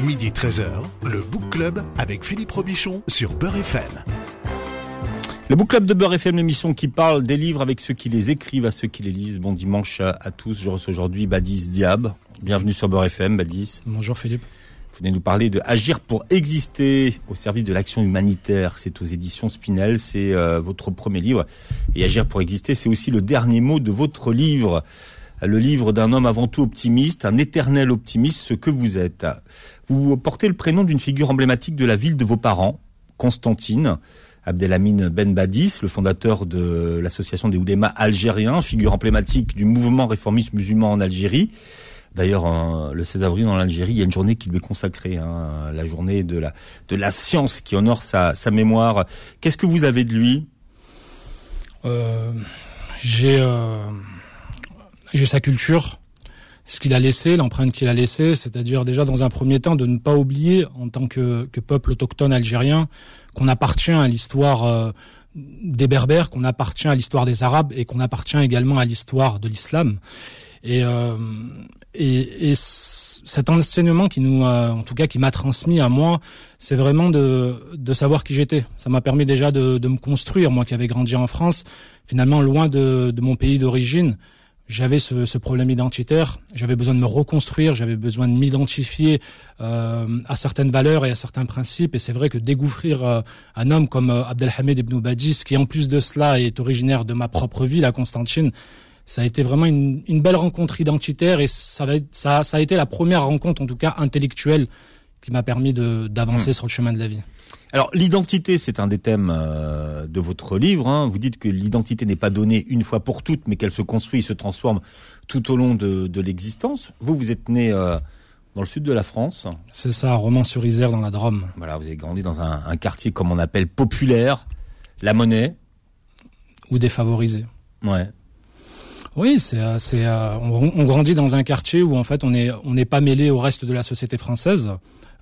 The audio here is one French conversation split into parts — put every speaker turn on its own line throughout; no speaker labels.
Midi 13h, le Book Club avec Philippe Robichon sur Beurre FM.
Le Book Club de Beurre FM, l'émission qui parle des livres avec ceux qui les écrivent, à ceux qui les lisent. Bon dimanche à, tous. Je reçois aujourd'hui Badis Diab. Bienvenue sur Beurre FM, Badis.
Bonjour Philippe.
Vous venez nous parler de Agir pour exister au service de l'action humanitaire. C'est aux éditions Spinel, c'est euh, votre premier livre. Et Agir pour exister, c'est aussi le dernier mot de votre livre le livre d'un homme avant tout optimiste, un éternel optimiste, ce que vous êtes. Vous portez le prénom d'une figure emblématique de la ville de vos parents, Constantine. Abdelhamine Ben Badis, le fondateur de l'association des oulémas algériens, figure emblématique du mouvement réformiste musulman en Algérie. D'ailleurs, le 16 avril en Algérie, il y a une journée qui lui est consacrée, hein, la journée de la de la science qui honore sa, sa mémoire. Qu'est-ce que vous avez de lui?
Euh, J'ai euh, j'ai sa culture, ce qu'il a laissé, l'empreinte qu'il a laissée, c'est-à-dire déjà dans un premier temps de ne pas oublier en tant que, peuple autochtone algérien qu'on appartient à l'histoire euh, des Berbères, qu'on appartient à l'histoire des Arabes et qu'on appartient également à l'histoire de l'islam. Et, euh, et, et, cet enseignement qui nous, en tout cas, qui m'a transmis à moi, c'est vraiment de, de savoir qui j'étais. Ça m'a permis déjà de, de me construire, moi qui avais grandi en France, finalement loin de, de mon pays d'origine j'avais ce, ce, problème identitaire, j'avais besoin de me reconstruire, j'avais besoin de m'identifier euh, à certaines valeurs et à certains principes. Et c'est vrai que découvrir euh, un homme comme euh, Abdelhamed Ibn Badis, qui en plus de cela est originaire de ma propre ville, à Constantine, ça a été vraiment une, une belle rencontre identitaire et ça, ça, ça, a été la première rencontre, en tout cas intellectuelle, qui m'a permis d'avancer mmh. sur le chemin de la vie.
Alors l'identité, c'est un des thèmes euh, de votre livre. Hein. Vous dites que l'identité n'est pas donnée une fois pour toutes, mais qu'elle se construit et se transforme tout au long de, l'existence. Vous, vous êtes né euh, dans le sud de la France.
C'est ça, Romans-sur-Isère, dans la Drôme.
Voilà, vous avez grandi dans un, quartier comme on appelle populaire, la monnaie.
Ou défavorisé.
Ouais.
Oui, c'est, euh, on, on, grandit dans un quartier où en fait on n'est on n'est pas mêlé au reste de la société française.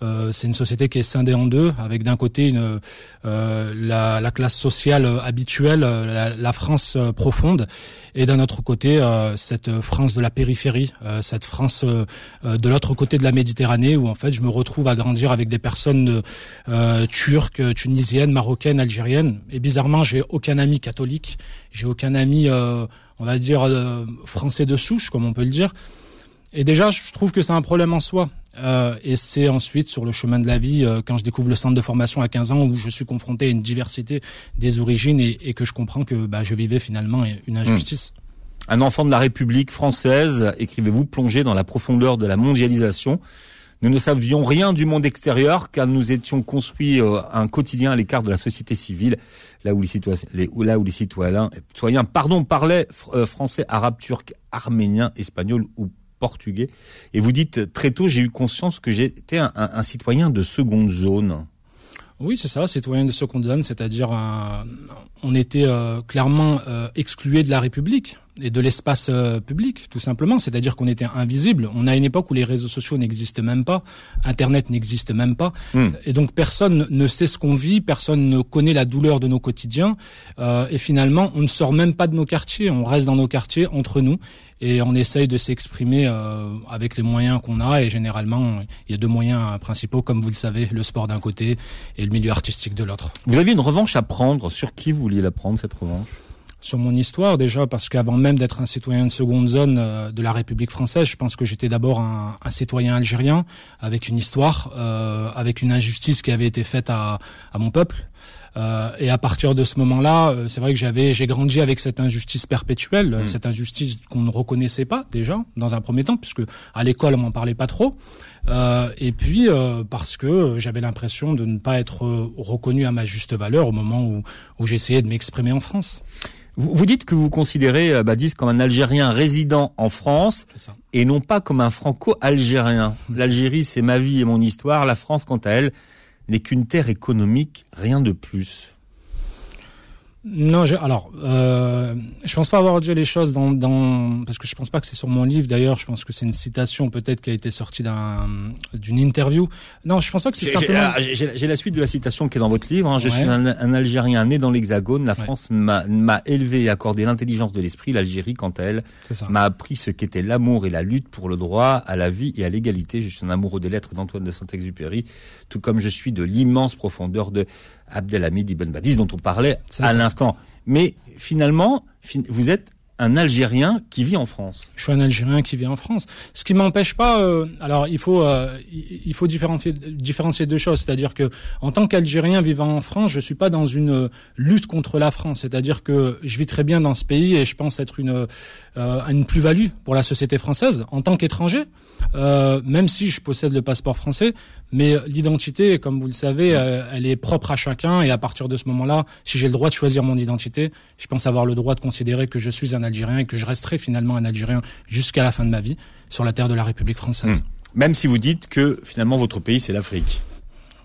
Euh, c'est une société qui est scindée en deux, avec d'un côté une, euh, la, la, classe sociale habituelle, la, la France profonde, et d'un autre côté cette France de la périphérie, cette France de l'autre côté de la Méditerranée, où en fait je me retrouve à grandir avec des personnes turques, tunisiennes, marocaines, algériennes, et bizarrement j'ai aucun ami catholique, j'ai aucun ami, on va dire français de souche, comme on peut le dire. Et déjà, je trouve que c'est un problème en soi. Euh, et c'est ensuite sur le chemin de la vie, euh, quand je découvre le centre de formation à 15 ans, où je suis confronté à une diversité des origines et, que je comprends que bah, je vivais finalement une injustice.
Un enfant de la République française, écrivez-vous, plongé dans la profondeur de la mondialisation. Nous ne savions rien du monde extérieur car nous étions construits euh, un quotidien à l'écart de la société civile, là où les citoyens, là où les citoyens, citoyens pardon, parlaient français, arabe, turc, arménien, espagnol ou portugais. Et vous dites très tôt, j'ai eu conscience que j'étais un, citoyen de seconde zone.
Oui, c'est ça, citoyen de seconde zone, c'est-à-dire on était euh, clairement euh, exclué de la République et de l'espace euh, public, tout simplement. C'est-à-dire qu'on était invisible. On a une époque où les réseaux sociaux n'existent même pas, Internet n'existe même pas, hmm. et donc personne ne sait ce qu'on vit, personne ne connaît la douleur de nos quotidiens, euh, et finalement, on ne sort même pas de nos quartiers. On reste dans nos quartiers entre nous et on essaye de s'exprimer euh, avec les moyens qu'on a. Et généralement, il y a deux moyens principaux, comme vous le savez, le sport d'un côté et le milieu artistique de l'autre.
Vous avez une revanche à prendre. Sur qui vous vouliez la prendre cette revanche?
Sur mon histoire déjà parce qu'avant même d'être un citoyen de seconde zone euh, de la République française, je pense que j'étais d'abord un, un, citoyen algérien avec une histoire, euh, avec une injustice qui avait été faite à, à mon peuple. Euh, et à partir de ce moment-là, euh, c'est vrai que j'avais, j'ai grandi avec cette injustice perpétuelle, mmh. cette injustice qu'on ne reconnaissait pas déjà dans un premier temps, puisque à l'école on m'en parlait pas trop. Euh, et puis euh, parce que j'avais l'impression de ne pas être reconnu à ma juste valeur au moment où, où j'essayais de m'exprimer en France.
Vous, dites que vous considérez euh, Badis comme un Algérien résident en France et non pas comme un franco-algérien. L'Algérie, c'est ma vie et mon histoire. La France, quant à elle, n'est qu'une terre économique, rien de plus.
Non, je, alors, euh, je pense pas avoir dit les choses dans, dans, parce que je pense pas que c'est sur mon livre. D'ailleurs, je pense que c'est une citation peut-être qui a été sortie d'un, d'une interview. Non, je pense pas que c'est simplement.
J'ai la suite de la citation qui est dans votre livre. Hein. Je suis un, un, Algérien né dans l'Hexagone. La France m'a élevé et accordé l'intelligence de l'esprit. L'Algérie, quant à elle, m'a appris ce qu'était l'amour et la lutte pour le droit à la vie et à l'égalité. Je suis un amoureux des lettres d'Antoine de Saint-Exupéry, tout comme je suis de l'immense profondeur de Abdelhamid Ibn Badis dont on parlait à l'instant. Mais finalement, vous êtes un Algérien qui vit en France.
Je suis un Algérien qui vit en France. Ce qui m'empêche pas. Euh, alors il faut euh, il faut différencier différencier deux choses. C'est-à-dire que en tant qu'Algérien vivant en France, je suis pas dans une euh, lutte contre la France. C'est-à-dire que je vis très bien dans ce pays et je pense être une une plus-value pour la société française en tant qu'étranger. même si je possède le passeport français, mais l'identité, comme vous le savez, elle est propre à chacun et à partir de ce moment-là, si j'ai le droit de choisir mon identité, je pense avoir le droit de considérer que je suis un Algérien Algérien et que je resterai finalement un Algérien jusqu'à la fin de ma vie sur la terre de la République française.
Hmm. Même si vous dites que finalement votre pays c'est l'Afrique.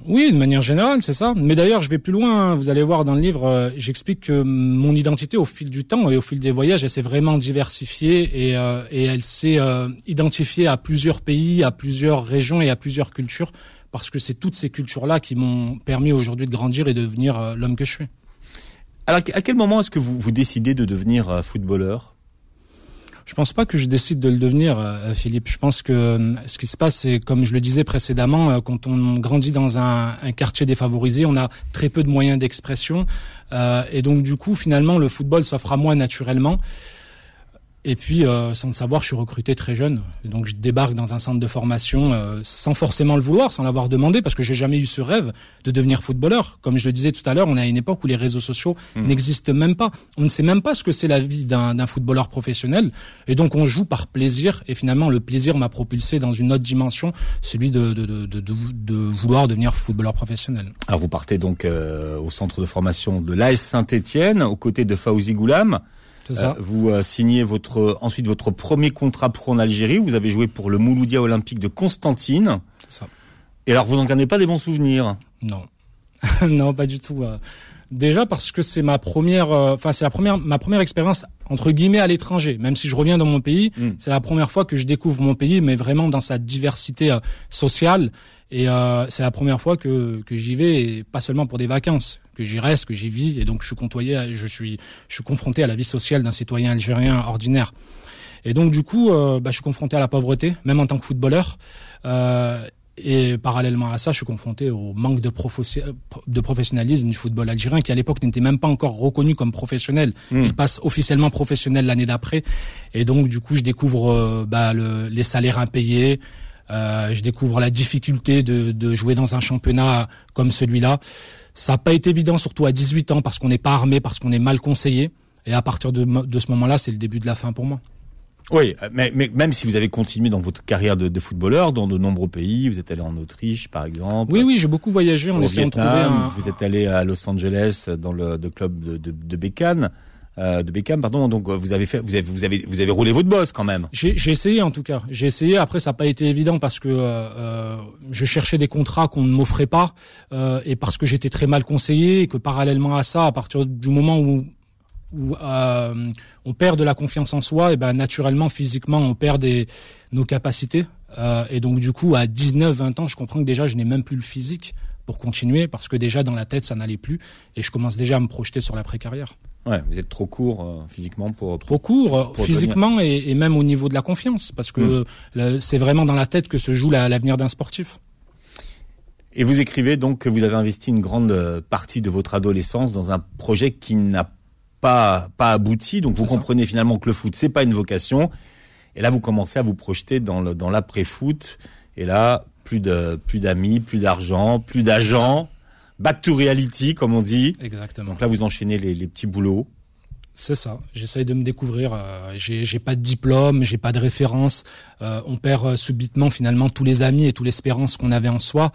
Oui, de manière générale, c'est ça. Mais d'ailleurs, je vais plus loin. Hein. Vous allez voir dans le livre, euh, j'explique que mon identité, au fil du temps et au fil des voyages, elle s'est vraiment diversifiée et, euh, et elle s'est euh, identifiée à plusieurs pays, à plusieurs régions et à plusieurs cultures, parce que c'est toutes ces cultures-là qui m'ont permis aujourd'hui de grandir et de devenir l'homme que je suis.
Alors, à quel moment est-ce que vous, vous décidez de devenir euh, footballeur?
Je pense pas que je décide de le devenir, euh, Philippe. Je pense que euh, ce qui se passe, c'est comme je le disais précédemment, quand on grandit dans un, un, quartier défavorisé, on a très peu de moyens d'expression, et donc du coup, finalement, le football s'offre à moi naturellement. Et puis, euh, sans le savoir, je suis recruté très jeune. Donc, je débarque dans un centre de formation euh, sans forcément le vouloir, sans l'avoir demandé, parce que j'ai jamais eu ce rêve de devenir footballeur. Comme je le disais tout à l'heure, on est à une époque où les réseaux sociaux hmm. n'existent même pas. On ne sait même pas ce que c'est la vie d'un footballeur professionnel. Et donc, on joue par plaisir. Et finalement, le plaisir m'a propulsé dans une autre dimension, celui de, de, de, de, de vouloir devenir footballeur professionnel.
Alors, vous partez donc euh, au centre de formation de l'AS Saint-Etienne, aux côtés de Fauzi Goulam. Euh, vous euh, signez votre ensuite votre premier contrat pro en Algérie. Vous avez joué pour le Mouloudia Olympique de Constantine. Ça. Et alors, vous n'en gardez pas des bons souvenirs?
Non, non, pas du tout. Euh. Déjà parce que c'est ma première, enfin c'est la première, ma première expérience entre guillemets à l'étranger. Même si je reviens dans mon pays, hmm. c'est la première fois que je découvre mon pays, mais vraiment dans sa diversité sociale. Et c'est la première fois que, que j'y vais, et pas seulement pour des vacances que j'y reste, que j'y vis, et donc je suis côtoyé, je suis, je suis confronté à la vie sociale d'un citoyen algérien ordinaire. Et donc du coup, euh, bah, je suis confronté à la pauvreté, même en tant que footballeur. Euh, et parallèlement à ça, je suis confronté au manque de, de professionnalisme du football algérien, qui à l'époque n'était même pas encore reconnu comme professionnel. Hmm. Il passe officiellement professionnel l'année d'après. Et donc, du coup, je découvre euh, bah, le, les salaires impayés. Euh, je découvre la difficulté de, de jouer dans un championnat comme celui-là. Ça n'a pas été évident, surtout à 18 ans, parce qu'on n'est pas armé, parce qu'on est mal conseillé. Et à partir de, de ce moment-là, c'est le début de la fin pour moi.
Oui, mais, mais, même si vous avez continué dans votre carrière de, de, footballeur dans de nombreux pays, vous êtes allé en Autriche par exemple.
Oui, oui, j'ai beaucoup voyagé en essayant de trouver un...
Vous êtes allé à Los Angeles dans le, club de, de, de Bécane. Euh, de Beckham, pardon. Donc vous avez fait, vous avez, vous avez, vous avez roulé votre boss quand même.
J'ai essayé en tout cas. J'ai essayé. Après, ça n'a pas été évident parce que euh, euh, je cherchais des contrats qu'on ne m'offrait pas euh, et parce que j'étais très mal conseillé et que parallèlement à ça, à partir du moment où euh, on perd de la confiance en soi, et ben naturellement, physiquement, on perd nos capacités. Euh, et donc du coup, à 19-20 ans, je comprends que déjà, je n'ai même plus le physique pour continuer parce que déjà dans la tête, ça n'allait plus et je commence déjà à me projeter sur la carrière
Ouais, vous êtes trop court euh, physiquement pour
trop court physiquement et, même au niveau de la confiance parce que hmm. c'est vraiment dans la tête que se joue l'avenir d'un sportif.
Et vous écrivez donc que vous avez investi une grande partie de votre adolescence dans un projet qui n'a pas pas abouti. Donc vous comprenez finalement que le foot c'est pas une vocation. Et là vous commencez à vous projeter dans le dans l'après foot. Et là plus de plus d'amis, plus d'argent, plus d'agents. Back to reality comme on dit.
Exactement.
Donc là vous enchaînez les, les petits boulots.
C'est ça. J'essaye de me découvrir. Euh, j'ai pas de diplôme, j'ai pas de référence. Euh, on perd euh, subitement finalement tous les amis et toute l'espérance qu'on avait en soi,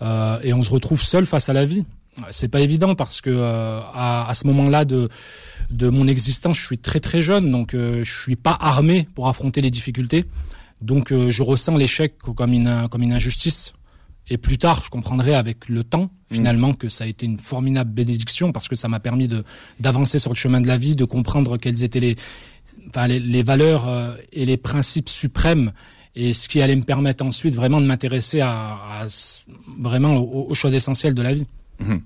euh, et on se retrouve seul face à la vie. C'est pas évident parce que euh, à, à, ce moment-là de de mon existence, je suis très très jeune, donc euh, je suis pas armé pour affronter les difficultés. Donc euh, je ressens l'échec comme une comme une injustice. Et plus tard, je comprendrai avec le temps, mm. finalement, que ça a été une formidable bénédiction parce que ça m'a permis de d'avancer sur le chemin de la vie, de comprendre quelles étaient les, enfin, les, valeurs euh, et les principes suprêmes et ce qui allait me permettre ensuite vraiment de m'intéresser à, vraiment aux, choses essentielles de la vie.
Mhm.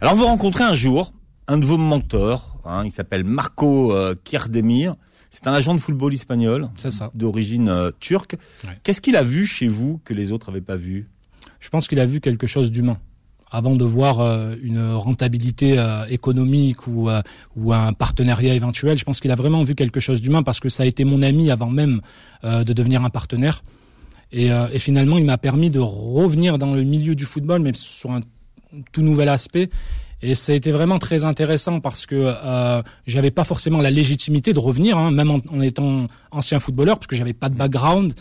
Alors vous rencontrez un jour un de vos mentors, hein, il s'appelle Marco euh, Kierdemir. C'est un agent de football espagnol, d'origine euh, turque. Qu'est-ce qu'il a vu chez vous que les autres n'avaient pas vu?
Je pense qu'il a vu quelque chose d'humain avant de voir euh, une rentabilité euh, économique ou, euh, ou un partenariat éventuel. Je pense qu'il a vraiment vu quelque chose d'humain parce que ça a été mon ami avant même de devenir un partenaire. Et, et finalement, il m'a permis de revenir dans le milieu du football, mais sur un tout nouvel aspect. Et ça a été vraiment très intéressant parce que euh, j'avais pas forcément la légitimité de revenir, hein, même en, en, étant ancien footballeur, parce que j'avais pas de background.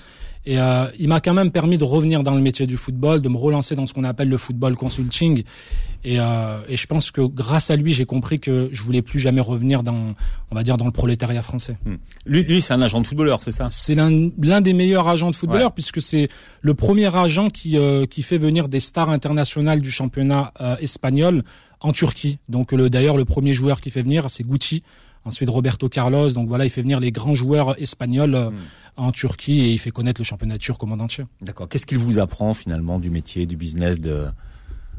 Et euh, il m'a quand même permis de revenir dans le métier du football, de me relancer dans ce qu'on appelle le football consulting. Et, euh, et, je pense que grâce à lui, j'ai compris que je voulais plus jamais revenir dans, on va dire, dans le prolétariat français.
Hmm. Lui, lui c'est un agent de footballeur, c'est ça?
C'est l'un des meilleurs agents de footballeurs puisque c'est le premier agent qui euh, qui fait venir des stars internationales du championnat euh, espagnol en Turquie. Donc le d'ailleurs le premier joueur qui fait venir, c'est Gucci. Ensuite Roberto Carlos. Donc voilà, il fait venir les grands joueurs espagnols. Hmm en Turquie et il fait connaître le championnat turc au monde entier.
D'accord. Qu'est-ce qu'il vous apprend finalement du métier, du business de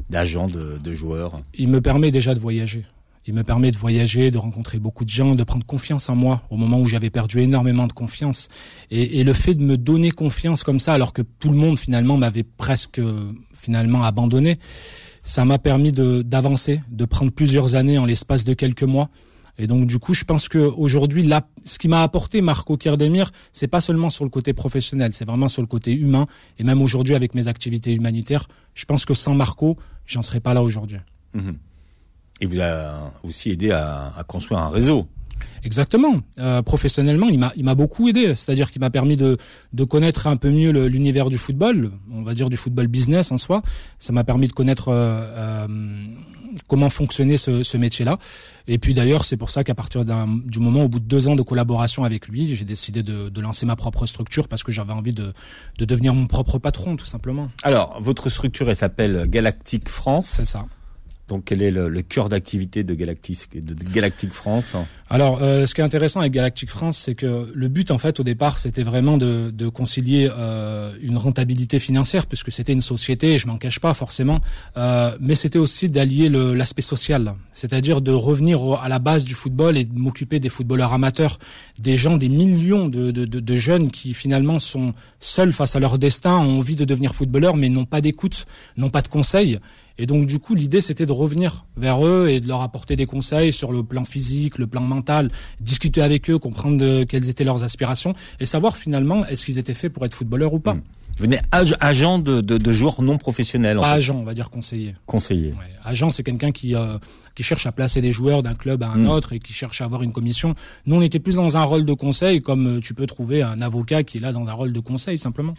d'agent, de, de joueur?
Il me permet déjà de voyager. Il me permet de voyager, de rencontrer beaucoup de gens, de prendre confiance en moi au moment où j'avais perdu énormément de confiance. Et, et, le fait de me donner confiance comme ça, alors que tout le monde finalement m'avait presque finalement abandonné, ça m'a permis d'avancer, de prendre plusieurs années en l'espace de quelques mois et donc du coup, je pense que aujourd'hui, là, ce qui m'a apporté Marco Kierdemir, c'est pas seulement sur le côté professionnel, c'est vraiment sur le côté humain. Et même aujourd'hui, avec mes activités humanitaires, je pense que sans Marco, j'en serais pas là aujourd'hui.
Mhm. Et vous a aussi aidé à, à construire un réseau.
Exactement. Euh, professionnellement, il m'a il m'a beaucoup aidé. C'est-à-dire qu'il m'a permis de de connaître un peu mieux l'univers du football, on va dire du football business en soi. Ça m'a permis de connaître euh, euh comment fonctionnait ce, ce métier-là. Et puis d'ailleurs, c'est pour ça qu'à partir du moment, au bout de deux ans de collaboration avec lui, j'ai décidé de, de, lancer ma propre structure parce que j'avais envie de, de devenir mon propre patron, tout simplement.
Alors, votre structure, elle s'appelle Galactic France.
C'est ça.
Donc quel est le, cœur d'activité de Galactic, de France
Alors euh, ce qui est intéressant avec Galactic France, c'est que le but en fait au départ c'était vraiment de, de concilier euh, une rentabilité financière puisque c'était une société, je m'en cache pas forcément, euh, mais c'était aussi d'allier l'aspect social, c'est-à-dire de revenir à la base du football et de m'occuper des footballeurs amateurs, des gens, des millions de, de, de jeunes qui finalement sont seuls face à leur destin, ont envie de devenir footballeurs mais n'ont pas d'écoute, n'ont pas de conseils. Et donc du coup, l'idée c'était de revenir vers eux et de leur apporter des conseils sur le plan physique, le plan mental, discuter avec eux, comprendre quelles étaient leurs aspirations et savoir finalement est-ce qu'ils étaient faits pour être footballeurs ou pas.
Mmh. Vous venez agent de, de, de, joueurs non professionnels.
Pas agent, on va dire conseiller.
Conseiller.
Ouais. Agent, c'est quelqu'un qui euh, qui cherche à placer des joueurs d'un club à un mmh. autre et qui cherche à avoir une commission. Nous, on était plus dans un rôle de conseil, comme euh, tu peux trouver un avocat qui est là dans un rôle de conseil simplement.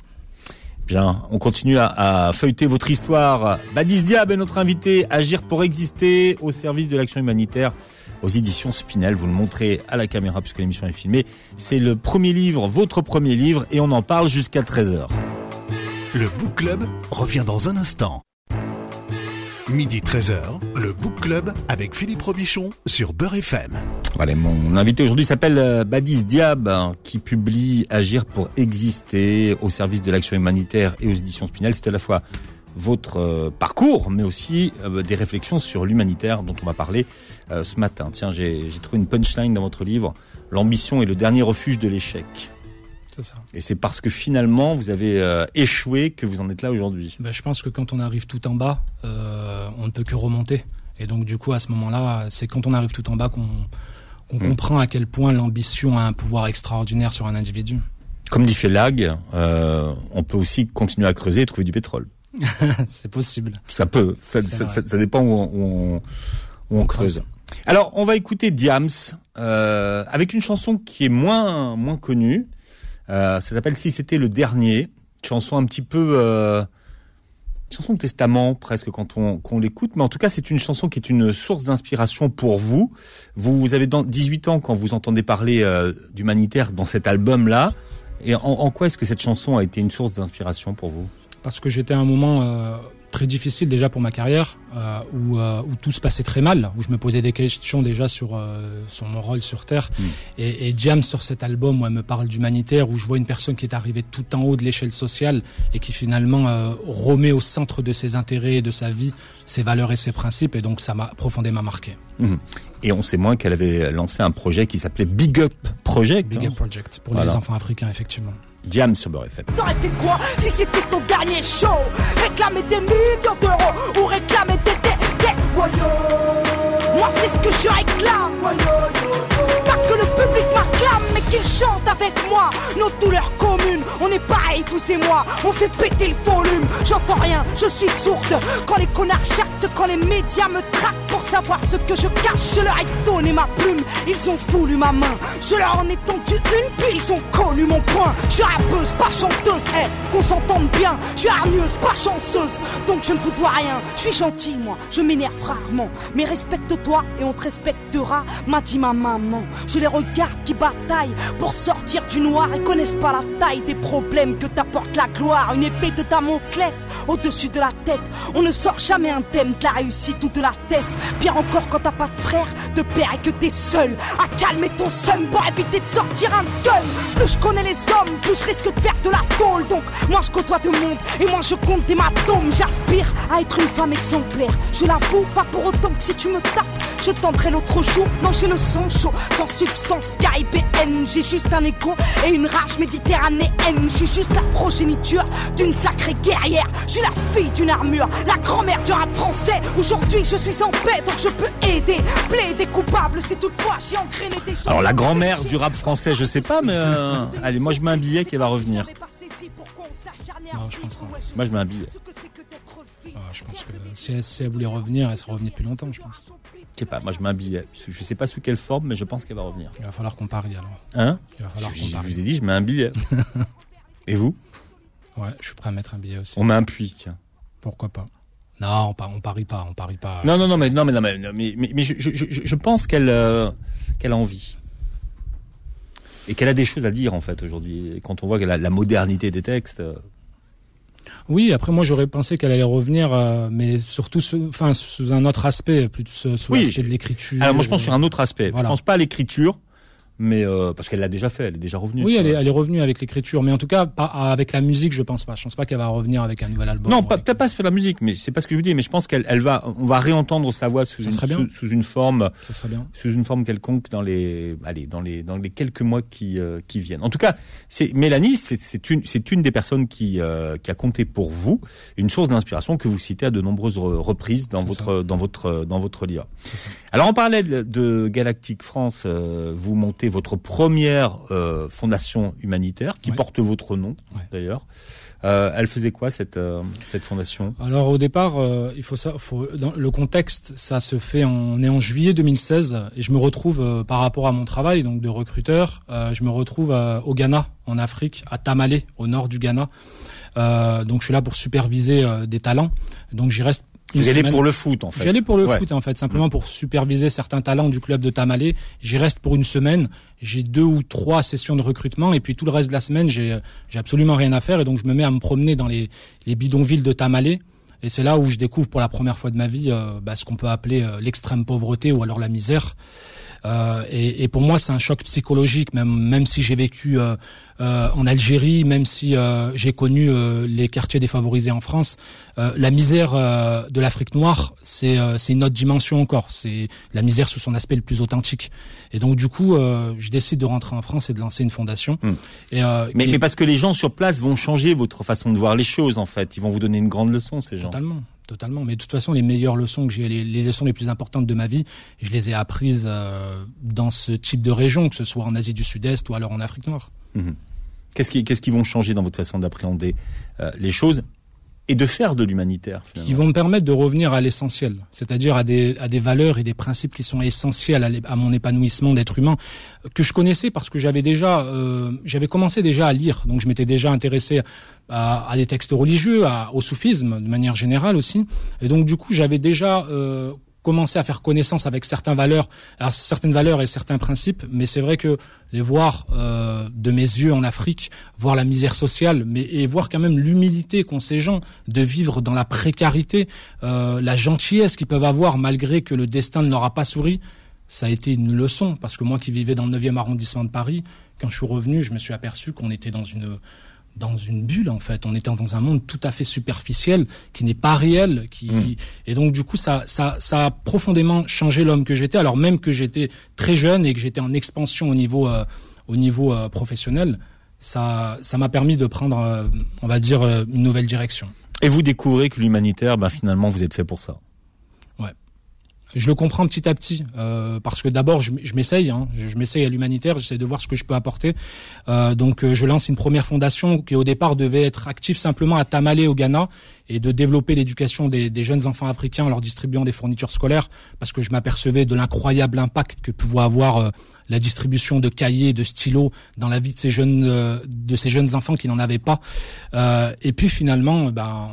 Bien, on continue à, feuilleter votre histoire. Badis Diab est notre invité, Agir pour exister au service de l'action humanitaire aux éditions Spinel. Vous le montrez à la caméra puisque l'émission est filmée. C'est le premier livre, votre premier livre, et on en parle jusqu'à 13h.
Le Book Club revient dans un instant. Midi 13h, le Book Club avec Philippe Robichon sur Beurre FM.
Mon invité aujourd'hui s'appelle euh, Badis Diab, hein, qui publie Agir pour exister au service de l'action humanitaire et aux éditions Spinel. C'est à la fois votre euh, parcours, mais aussi euh, des réflexions sur l'humanitaire dont on va parler ce matin. Tiens, j'ai trouvé une punchline dans votre livre. L'ambition est le dernier refuge de l'échec. Et c'est parce que finalement vous avez euh, échoué que vous en êtes là aujourd'hui.
Ben, je pense que quand on arrive tout en bas, euh, on ne peut que remonter. Et donc du coup à ce moment-là, c'est quand on arrive tout en bas qu'on hmm. comprend à quel point l'ambition a un pouvoir extraordinaire sur un individu.
Comme dit Félag, euh, on peut aussi continuer à creuser et trouver du pétrole.
c'est possible.
Ça peut, ça, dépend où on, creuse. Alors, on va écouter Diams avec une chanson qui est moins moins connue, euh, ça s'appelle Si c'était le dernier, chanson un petit peu euh, chanson de testament presque quand on, l'écoute, mais en tout cas c'est une chanson qui est une source d'inspiration pour vous. Vous, avez dans 18 ans quand vous entendez parler euh, d'humanitaire dans cet album-là. Et en, quoi est-ce que cette chanson a été une source d'inspiration pour vous?
Parce que j'étais à un moment euh, très difficile déjà pour ma carrière, euh, où, euh, où, tout se passait très mal, où je me posais des questions déjà sur, euh, sur mon rôle sur Terre. Mm. Et, et Jam sur cet album où elle me parle d'humanitaire, où je vois une personne qui est arrivée tout en haut de l'échelle sociale et qui finalement euh, remet au centre de ses intérêts et de sa vie ses valeurs et ses principes. Et donc ça m'a profondément marqué.
Mm. Et on sait moins qu'elle avait lancé un projet qui s'appelait Big Up Project.
Big Up Project, pour voilà. les enfants africains, effectivement.
Diam sur Beurre FM.
T'aurais fait quoi si c'était ton dernier show? Réclamer des millions d'euros ou réclamer des, des, Moi c'est ce que je réclame. Pas que le public m'acclame mais qu'il chante avec moi. Nos douleurs communes, on est pareil vous et moi. On fait péter le volume, j'entends rien, je suis sourde. Quand les connards chatent, quand les médias me traquent Pour savoir ce que je cache, je leur ai donné ma plume Ils ont voulu ma main, je leur en ai tendu une Puis ils ont connu mon point. Je suis rappeuse, pas chanteuse, hey, qu'on s'entende bien. Je suis hargneuse, pas chanceuse, donc je ne vous dois rien. Je suis gentil moi, je m'énerve rarement. Mais respecte-toi et on te respectera M'a dit ma maman, je les regarde qui bataillent Pour sortir du noir. Et connaissent pas la taille des problèmes que t'apporte la gloire. Une épée de Damoclès au-dessus de la tête. On ne sort jamais un thème de la réussite ou de la thèse. Bien encore quand t'as pas de frère, de père et que t'es seul. À calmer ton son pour éviter de sortir un gun. Plus je connais les hommes, plus je risque de faire de la tôle. Donc moi je côtoie de monde et moi je compte des matomes. J'aspire à être une femme exemplaire. Je l'avoue, pas pour autant que si tu me tapes, je tenterai l'autre jour. Non, j'ai le sang chaud, sans substance caribéenne. J'ai juste un écho et une rage méditerranéenne. Je suis juste la progéniture d'une sacrée guerrière. Je suis la fille d'une armure, la grand-mère du rap français. Aujourd'hui, je suis en paix, donc je peux aider. Plaider coupable si toutefois j'ai engrainé des choses.
Alors, la grand-mère du rap français, je sais pas, mais euh, allez, moi je mets un billet qui va revenir.
Non, je pense pas.
Moi je mets un billet.
Ah, je pense que si elle, si elle voulait revenir, elle serait revenue depuis longtemps, je pense.
Je sais pas, moi je mets un billet. Je sais pas sous quelle forme, mais je pense qu'elle va revenir.
Il va falloir qu'on parie alors.
Hein
Il va falloir
Je, je vous ai dit, je mets un billet. Et vous
Ouais, je suis prêt à mettre un billet aussi.
On met un puits, tiens.
Pourquoi pas Non, on, on parie pas, on parie pas.
Non, non, non, mais non, mais non, mais, mais, mais, mais je, je, je, je pense qu'elle euh, qu'elle a envie et qu'elle a des choses à dire en fait aujourd'hui. Quand on voit que la, la modernité des textes, euh,
Oui, après moi j'aurais pensé qu'elle allait revenir, euh, mais surtout sous, enfin, sous un autre aspect, plus sous,
Oui,
l'aspect de l'écriture.
alors moi je pense sur un autre aspect.
Voilà.
Je pense pas à l'écriture, mais euh, parce qu'elle l'a déjà fait, elle est déjà revenue.
Oui, elle est, elle est revenue avec l'écriture, mais en tout cas pas avec la musique, je pense pas. Je pense pas qu'elle va revenir avec un nouvel album.
Non, peut-être pas sur la musique, mais c'est pas ce que je vous dis. Mais je pense qu'elle elle va, on va réentendre sa voix sous, une, sous, sous une forme,
Ça serait bien.
sous une forme quelconque dans les, allez, dans les, dans les quelques mois qui, euh, qui viennent. En tout cas, c'est Mélanie, c'est c'est une, c'est une des personnes qui, euh, qui a compté pour vous, une source d'inspiration que vous citez à de nombreuses re- reprises dans votre, dans votre, dans votre livre. Alors on parlait de, de Galactic France, euh, vous montez votre première euh, fondation humanitaire qui
Ouais.
porte votre nom
Ouais.
d'ailleurs. Euh, elle faisait quoi cette, euh, cette fondation?
Alors au départ, euh, il faut ça, faut dans le contexte, ça se fait, en, on est en juillet 2016 et je me retrouve par rapport à mon travail donc de recruteur, je me retrouve au Ghana, en Afrique, à Tamale, au nord du Ghana. Donc je suis là pour superviser des talents. Donc j'y reste.
Vous allez pour le foot en fait.
J'y allais pour le
Ouais.
foot en fait, simplement pour superviser certains talents du club de Tamale. J'y reste pour une semaine. J'ai deux ou trois sessions de recrutement et puis tout le reste de la semaine, j'ai j'ai absolument rien à faire et donc je me mets à me promener dans les, les bidonvilles de Tamale. Et c'est là où je découvre pour la première fois de ma vie euh, bah, ce qu'on peut appeler euh, l'extrême pauvreté ou alors la misère. Euh, et, et pour moi, c'est un choc psychologique, même même si j'ai vécu euh, euh, en Algérie, même si euh, j'ai connu euh, les quartiers défavorisés en France. Euh, la misère euh, de l'Afrique noire, c'est euh, c'est une autre dimension encore. C'est la misère sous son aspect le plus authentique. Et donc du coup, euh, je décide de rentrer en France et de lancer une fondation.
Hmm.
Et, euh,
Mais, mais parce que les gens sur place vont changer votre façon de voir les choses en fait. Ils vont vous donner une grande leçon ces gens.
Totalement, totalement. Mais de toute façon, les meilleures leçons que j'ai, les, leçons les plus importantes de ma vie, je les ai apprises euh, dans ce type de région, que ce soit en Asie du Sud-Est ou alors en Afrique noire.
Qu'est-ce qui, qu'est-ce qui vont changer dans votre façon d'appréhender euh, les choses? Et de faire de l'humanitaire
Ils vont me permettre de revenir à l'essentiel, c'est-à-dire à des, valeurs et des principes qui sont essentiels à, mon épanouissement d'être humain, euh, que je connaissais parce que j'avais déjà, euh, j'avais commencé déjà à lire, donc je m'étais déjà intéressé à, des textes religieux, au soufisme de manière générale aussi, et donc du coup j'avais déjà euh, commencé à faire connaissance avec certaines valeurs, certaines valeurs et certains principes, mais c'est vrai que les voir euh, de mes yeux en Afrique, voir la misère sociale, mais et voir quand même l'humilité qu'ont ces gens de vivre dans la précarité, euh, la gentillesse qu'ils peuvent avoir malgré que le destin ne leur a pas souri, ça a été une leçon. Parce que moi qui vivais dans le 9e arrondissement de Paris, quand je suis revenu, je me suis aperçu qu'on était dans une dans une bulle en fait. On était dans un monde tout à fait superficiel, qui n'est pas réel, qui mmh. et donc du coup ça ça ça a profondément changé l'homme que j'étais. Alors même que j'étais très jeune et que j'étais en expansion au niveau euh, au niveau euh, professionnel, ça ça m'a permis de prendre euh, on va dire une nouvelle direction.
Et vous découvrez que l'humanitaire, ben finalement vous êtes fait pour ça
je le comprends petit à petit euh, parce que d'abord je, m'essaye, hein, je, m'essaye à l'humanitaire, j'essaie de voir ce que je peux apporter. Euh, donc euh, je lance une première fondation qui au départ devait être active simplement à Tamale au Ghana et de développer l'éducation des, jeunes enfants africains en leur distribuant des fournitures scolaires parce que je m'apercevais de l'incroyable impact que pouvait avoir la distribution de cahiers, de stylos dans la vie de ces jeunes de ces jeunes enfants qui n'en avaient pas. et puis finalement, ben,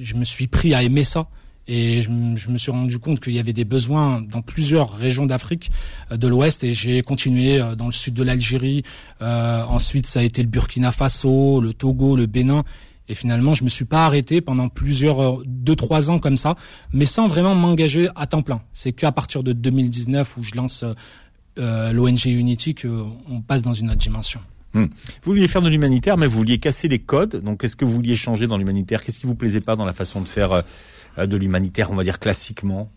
je me suis pris à aimer ça. Et je, me suis rendu compte qu'il y avait des besoins dans plusieurs régions d'Afrique euh, de l'Ouest et j'ai continué euh, dans le sud de l'Algérie. Euh, ensuite, ça a été le Burkina Faso, le Togo, le Bénin. Et finalement, je me suis pas arrêté pendant plusieurs, deux, trois ans comme ça, mais sans vraiment m'engager à temps plein. C'est qu'à partir de 2019 où je lance l'ONG Unity qu'on passe dans une autre dimension.
Hmm. Vous vouliez faire de l'humanitaire, mais vous vouliez casser les codes. Donc, qu'est-ce que vous vouliez changer dans l'humanitaire? Qu'est-ce qui vous plaisait pas dans la façon de faire de l'humanitaire, on va dire classiquement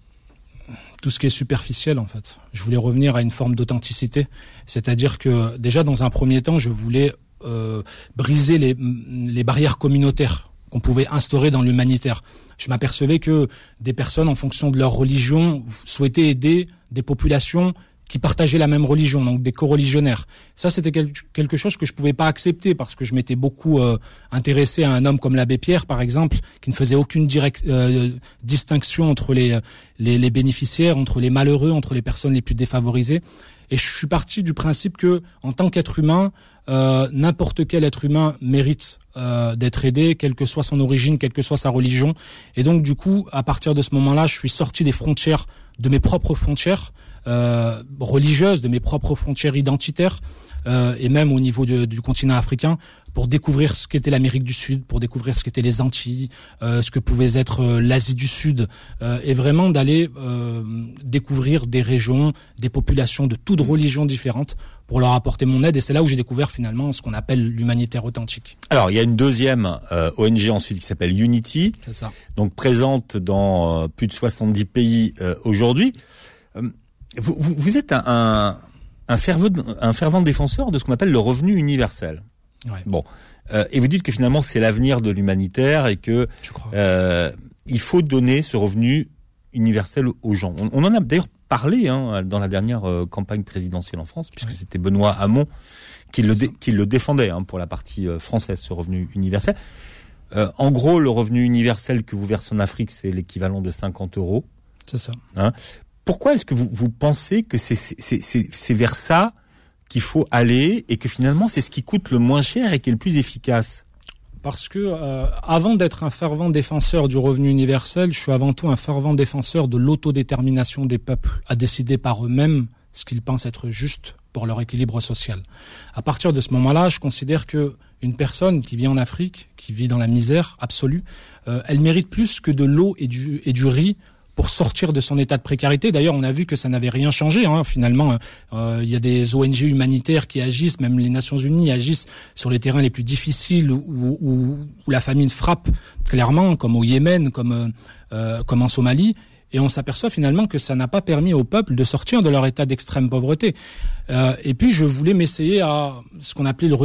tout ce qui est superficiel en fait. Je voulais revenir à une forme d'authenticité, c'est-à-dire que déjà dans un premier temps, je voulais euh, briser les, les barrières communautaires qu'on pouvait instaurer dans l'humanitaire. Je m'apercevais que des personnes, en fonction de leur religion, souhaitaient aider des populations qui partageaient la même religion, donc des co-religionnaires. Ça, c'était quelque chose que je pouvais pas accepter parce que je m'étais beaucoup euh, intéressé à un homme comme l'abbé Pierre, par exemple, qui ne faisait aucune euh, distinction entre les, les, les, bénéficiaires, entre les malheureux, entre les personnes les plus défavorisées. Et je suis parti du principe que, en tant qu'être humain, euh, n'importe quel être humain mérite d'être aidé, quelle que soit son origine, quelle que soit sa religion. Et donc, du coup, à partir de ce moment-là, je suis sorti des frontières, de mes propres frontières, euh, religieuse, de mes propres frontières identitaires, euh, et même au niveau du continent africain, pour découvrir ce qu'était l'Amérique du Sud, pour découvrir ce qu'étaient les Antilles, euh, ce que pouvait être euh, l'Asie du Sud, euh, et vraiment d'aller découvrir des régions, des populations de toutes religions différentes pour leur apporter mon aide. Et c'est là où j'ai découvert finalement ce qu'on appelle l'humanitaire authentique.
Alors, il y a une deuxième ONG ensuite qui s'appelle Unity, ça. donc présente dans plus de 70 pays aujourd'hui vous, vous, êtes un, un, fervent, un fervent défenseur de ce qu'on appelle le revenu universel. Ouais. Bon, euh, et vous dites que finalement c'est l'avenir de l'humanitaire et que euh, il faut donner ce revenu universel aux gens. On, en a d'ailleurs parlé hein, dans la dernière euh, campagne présidentielle en France, puisque c'était Benoît Hamon qui le, qui le défendait hein, pour la partie française, ce revenu universel. En gros, le revenu universel que vous versez en Afrique, c'est l'équivalent de 50 euros.
C'est ça.
Hein pourquoi est-ce que vous, vous pensez que c'est vers ça qu'il faut aller et que finalement c'est ce qui coûte le moins cher et qui est le plus efficace?
Parce que euh, avant d'être un fervent défenseur du revenu universel, je suis avant tout un fervent défenseur de l'autodétermination des peuples à décider par eux-mêmes ce qu'ils pensent être juste pour leur équilibre social. À partir de ce moment-là, je considère que une personne qui vit en Afrique, qui vit dans la misère absolue, euh, elle mérite plus que de l'eau et du, et du riz pour sortir de son état de précarité. D'ailleurs, on a vu que ça n'avait rien changé. Hein. Finalement, euh, il y a des ONG humanitaires qui agissent, même les Nations Unies agissent sur les terrains les plus difficiles où, où, la famine frappe clairement, comme au Yémen, comme, euh, euh comme en Somalie. Et on s'aperçoit finalement que ça n'a pas permis au peuple de sortir de leur état d'extrême pauvreté. Euh, et puis, je voulais m'essayer à ce qu'on appelait le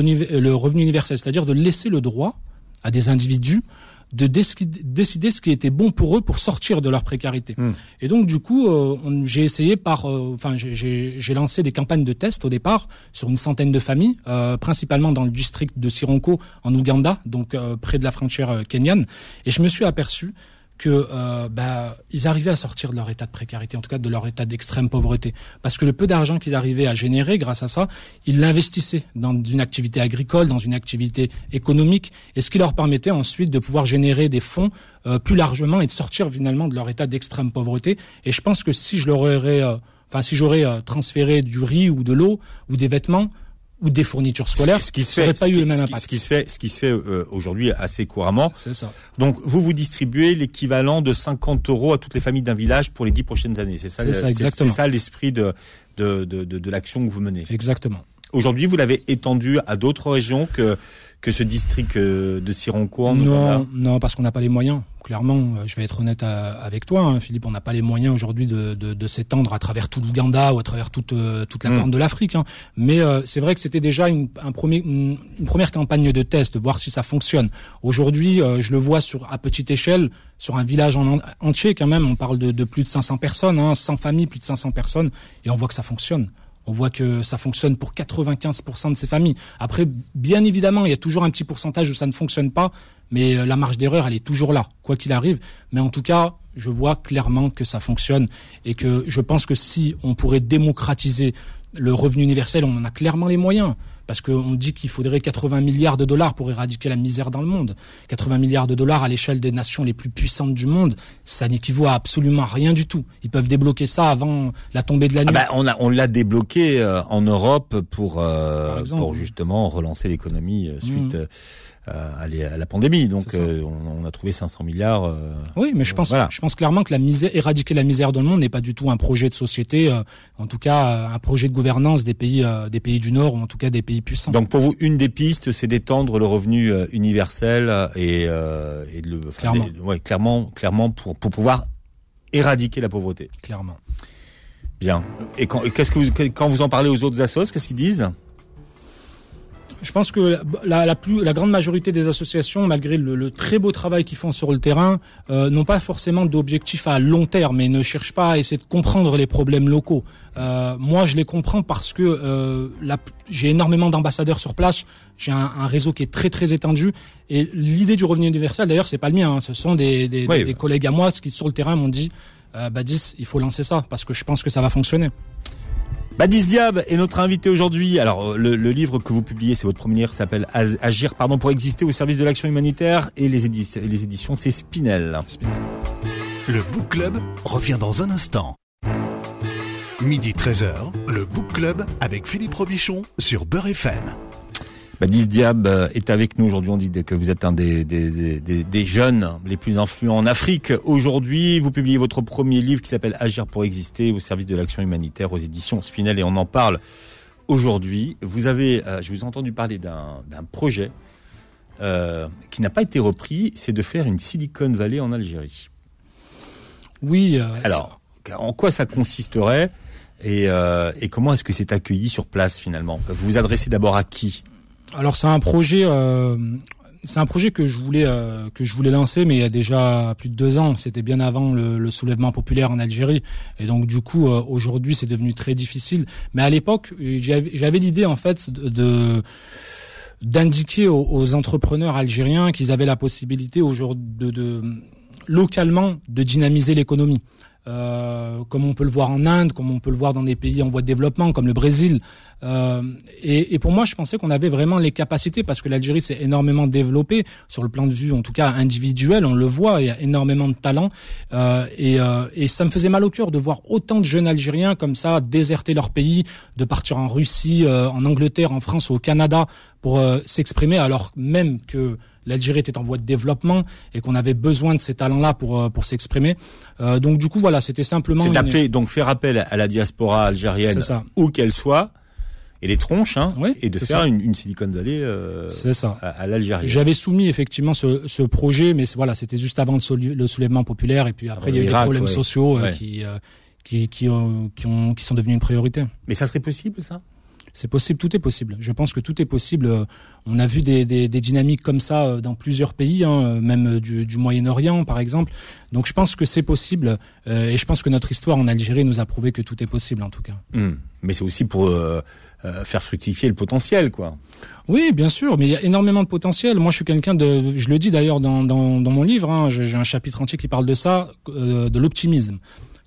revenu universel, c'est-à-dire de laisser le droit à des individus de décider ce qui était bon pour eux pour sortir de leur précarité. Hmm. Et donc du coup, euh, j'ai essayé par, euh, enfin j'ai lancé des campagnes de tests au départ sur une centaine de familles, euh, principalement dans le district de Sironko en Ouganda, donc près de la frontière kenyane, et je me suis aperçu que euh, bah, ils arrivaient à sortir de leur état de précarité, en tout cas de leur état d'extrême pauvreté, parce que le peu d'argent qu'ils arrivaient à générer grâce à ça, ils l'investissaient dans une activité agricole, dans une activité économique, et ce qui leur permettait ensuite de pouvoir générer des fonds euh, plus largement et de sortir finalement de leur état d'extrême pauvreté. Et je pense que si je leur aurais, euh, enfin si j'aurais euh, transféré du riz ou de l'eau ou des vêtements, ou des fournitures scolaires,
ce qui se fait,
pas
ce
eu
qui-
le même
ce qui-
impact.
Ce qui se fait, ce qui se fait euh, aujourd'hui assez couramment.
C'est ça.
Donc, vous vous distribuez l'équivalent de 50 euros à toutes les familles d'un village pour les 10 prochaines années. C'est ça,
C'est
le-
ça, exactement.
C'est ça l'esprit de, de, de, de, de l'action que vous menez.
Exactement.
Aujourd'hui, vous l'avez étendu à d'autres régions que, que ce district euh, de Ouganda
Non, non, parce qu'on n'a pas les moyens. Clairement, euh, je vais être honnête à- avec toi, hein, Philippe, on n'a pas les moyens aujourd'hui de, de, de s'étendre à travers tout l'Ouganda ou à travers toute, euh, toute la
Mm.
corne de l'Afrique. hein. Mais euh, c'est vrai que c'était déjà une, un premier, une, une première campagne de test, de voir si ça fonctionne. Aujourd'hui, euh, je le vois sur à petite échelle, sur un village en, en- entier quand même. On parle de, de plus de 500 personnes, hein, 100 familles, plus de 500 personnes, et on voit que ça fonctionne. On voit que ça fonctionne pour 95% de ces familles. Après, bien évidemment, il y a toujours un petit pourcentage où ça ne fonctionne pas, mais euh, la marge d'erreur, elle est toujours là, quoi qu'il arrive. Mais en tout cas, je vois clairement que ça fonctionne et que je pense que si on pourrait démocratiser le revenu universel, on en a clairement les moyens. Parce qu'on dit qu'il faudrait 80 milliards de dollars pour éradiquer la misère dans le monde. 80 milliards de dollars à l'échelle des nations les plus puissantes du monde, ça n'équivaut à absolument rien du tout. Ils peuvent débloquer ça avant la tombée de la nuit.
Ah bah, on l'a débloqué euh, en Europe pour euh, pour justement relancer l'économie euh, suite
Mhm.
Euh, à, les- à la pandémie. Donc euh, on, on a trouvé 500 milliards. euh,
Oui, mais je pense,
Voilà.
je pense clairement que la misère, éradiquer la misère dans le monde n'est pas du tout un projet de société, en tout cas un projet de gouvernance des pays, des pays du Nord ou en tout cas des pays puissants.
Donc pour vous, une des pistes, c'est d'étendre le revenu universel et, et de le enfin,
Clairement.
des- ouais, clairement, clairement pour pour pouvoir éradiquer la pauvreté.
clairement.
Bien. Et quand et qu'est-ce que vous quand vous en parlez aux autres assos, qu'est-ce qu'ils disent?
Je pense que la, la, plus, la grande majorité des associations, malgré le, le très beau travail qu'ils font sur le terrain, euh, n'ont pas forcément d'objectifs à long terme et ne cherchent pas à essayer de comprendre les problèmes locaux. Euh, moi, je les comprends parce que euh, j'ai énormément d'ambassadeurs sur place. J'ai un, un réseau qui est très très étendu et l'idée du revenu universel, d'ailleurs, c'est pas le mien. hein, ce sont des, des,
Oui,
des- des
bah.
collègues à moi qui sur le terrain m'ont dit, euh, Badis, il faut lancer ça parce que je pense que ça va fonctionner.
Badis Diab est notre invité aujourd'hui. Alors euh, le, livre que vous publiez, c'est votre premier livre, s'appelle Agir pardon pour exister au service de l'action humanitaire et les, édi- les éditions c'est Spinel.
Le Book Club revient dans un instant. Midi 13h, le Book Club avec Philippe Robichon sur Beurre FM.
Badis Diab euh, est avec nous aujourd'hui. On dit que vous êtes un des, des, des, des jeunes les plus influents en Afrique. Aujourd'hui, vous publiez votre premier livre qui s'appelle Agir pour exister au service de l'action humanitaire aux éditions Spinel et on en parle aujourd'hui. Vous avez, euh, je vous ai entendu parler d'un d'un projet euh, qui n'a pas été repris, c'est de faire une Silicon Valley en Algérie.
Oui. euh,
Alors, en quoi ça consisterait et, euh, et comment est-ce que c'est accueilli sur place finalement? Vous vous adressez d'abord à qui?
Alors c'est un projet, euh, c'est un projet que je voulais euh, que je voulais lancer, mais il y a déjà plus de deux ans. C'était bien avant le, soulèvement populaire en Algérie, et donc du coup euh, aujourd'hui c'est devenu très difficile. Mais à l'époque j'avais l'idée en fait d'indiquer aux, aux entrepreneurs algériens qu'ils avaient la possibilité aujourd'hui de, de localement de dynamiser l'économie. Euh, comme on peut le voir en Inde, comme on peut le voir dans des pays en voie de développement, comme le Brésil. Euh, et, et pour moi, je pensais qu'on avait vraiment les capacités, parce que l'Algérie s'est énormément développée sur le plan de vue, en tout cas individuel, on le voit, il y a énormément de talent. Euh, et, euh, et ça me faisait mal au cœur de voir autant de jeunes Algériens comme ça déserter leur pays, de partir en Russie, euh, en Angleterre, en France, au Canada pour euh, s'exprimer, alors même que l'Algérie était en voie de développement et qu'on avait besoin de ces talents-là pour euh, pour s'exprimer. Euh, donc du coup voilà, c'était simplement
C'est
une-
d'appeler, donc faire appel à la diaspora algérienne, où qu'elle soit, et les tronches, hein,
Oui,
et de faire
ça.
une, une Silicon Valley euh,
ça.
à, à l'Algérie.
J'avais soumis effectivement ce, ce projet, mais voilà, c'était juste avant le, soulè- le soulèvement populaire et puis après il y a eu des problèmes
ouais.
sociaux euh, qui, euh, qui qui ont, qui ont qui sont devenus une priorité.
Mais ça serait possible, ça?
C'est possible, tout est possible. Je pense que tout est possible. On a vu des, des, des dynamiques comme ça euh, dans plusieurs pays, hein, euh, même euh, du, du Moyen-Orient par exemple. Donc je pense que c'est possible euh, et je pense que notre histoire en Algérie nous a prouvé que tout est possible en tout cas.
Hmm. mais c'est aussi pour faire fructifier le potentiel, quoi.
Oui, bien sûr, mais il y a énormément de potentiel. Moi, je suis quelqu'un de, je le dis d'ailleurs dans, dans, dans mon livre, hein, j'ai un chapitre entier qui parle de ça, de l'optimisme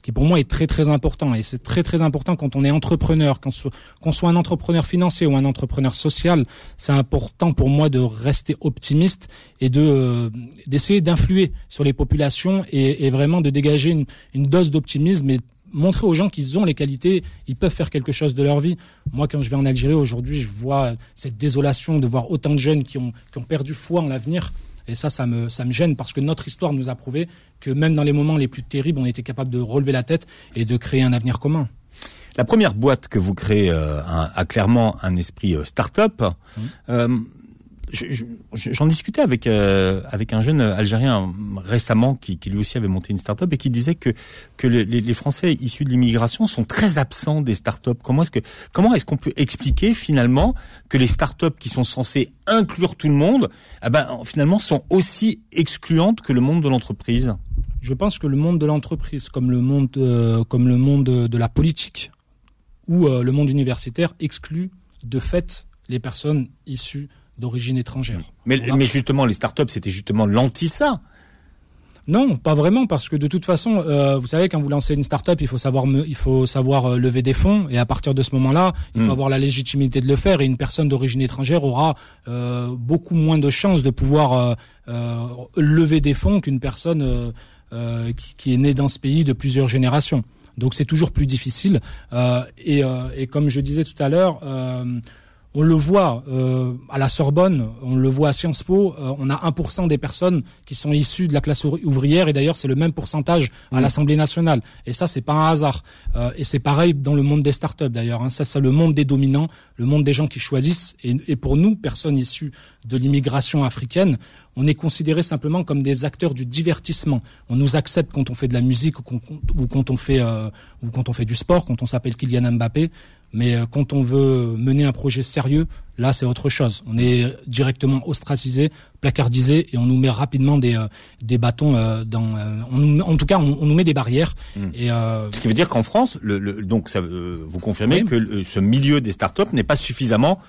qui pour moi est très très important. Et c'est très très important quand on est entrepreneur, qu'on soit, qu'on soit un entrepreneur financier ou un entrepreneur social, c'est important pour moi de rester optimiste et de euh, d'essayer d'influer sur les populations et, et, vraiment de dégager une, une dose d'optimisme et montrer aux gens qu'ils ont les qualités, ils peuvent faire quelque chose de leur vie. Moi, quand je vais en Algérie aujourd'hui, je vois cette désolation de voir autant de jeunes qui ont, qui ont perdu foi en l'avenir. Et ça, ça me, ça me gêne parce que notre histoire nous a prouvé que même dans les moments les plus terribles, on était capable de relever la tête et de créer un avenir commun.
La première boîte que vous créez euh, a, clairement un esprit euh, start-up. Mmh. Euh, J'en discutais avec euh, avec un jeune Algérien récemment qui, lui aussi avait monté une start-up et qui disait que que les, les Français issus de l'immigration sont très absents des start-up. Comment est-ce que comment est-ce qu'on peut expliquer finalement que les start-up qui sont censées inclure tout le monde, eh ben finalement sont aussi excluantes que le monde de l'entreprise?
Je pense que le monde de l'entreprise, comme le monde euh, comme le monde de la politique ou euh, le monde universitaire, exclut de fait les personnes issues d'origine étrangère.
Mais, mais justement, les startups, c'était justement l'anti-ça.
Non, pas vraiment, parce que de toute façon, euh, vous savez, quand vous lancez une start-up, il faut savoir, il faut savoir euh, lever des fonds, et à partir de ce moment-là, il faut hmm. avoir la légitimité de le faire. Et une personne d'origine étrangère aura euh, beaucoup moins de chances de pouvoir lever des fonds qu'une personne qui, qui, est née dans ce pays de plusieurs générations. Donc c'est toujours plus difficile. Et, et, comme je disais tout à l'heure on le voit euh, à la Sorbonne, on le voit à Sciences Po, euh, on a 1% des personnes qui sont issues de la classe ouvrière et d'ailleurs c'est le même pourcentage à mmh. l'Assemblée nationale. Et ça c'est pas un hasard. Euh, et c'est pareil dans le monde des startups d'ailleurs. Hein. Ça c'est le monde des dominants, le monde des gens qui choisissent. Et, et pour nous, personnes issues de l'immigration africaine, on est considéré simplement comme des acteurs du divertissement. On nous accepte quand on fait de la musique ou, quand on fait ou quand on fait du sport, quand on s'appelle Kylian Mbappé. Mais euh, quand on veut mener un projet sérieux, là c'est autre chose. On est directement ostracisé, placardisé et on nous met rapidement des, euh, des bâtons euh, dans. en tout cas, on, nous met des barrières.
Hmm. Et, Ce qui veut dire qu'en France, le, donc ça, vous confirmez que ce milieu des startups n'est pas suffisamment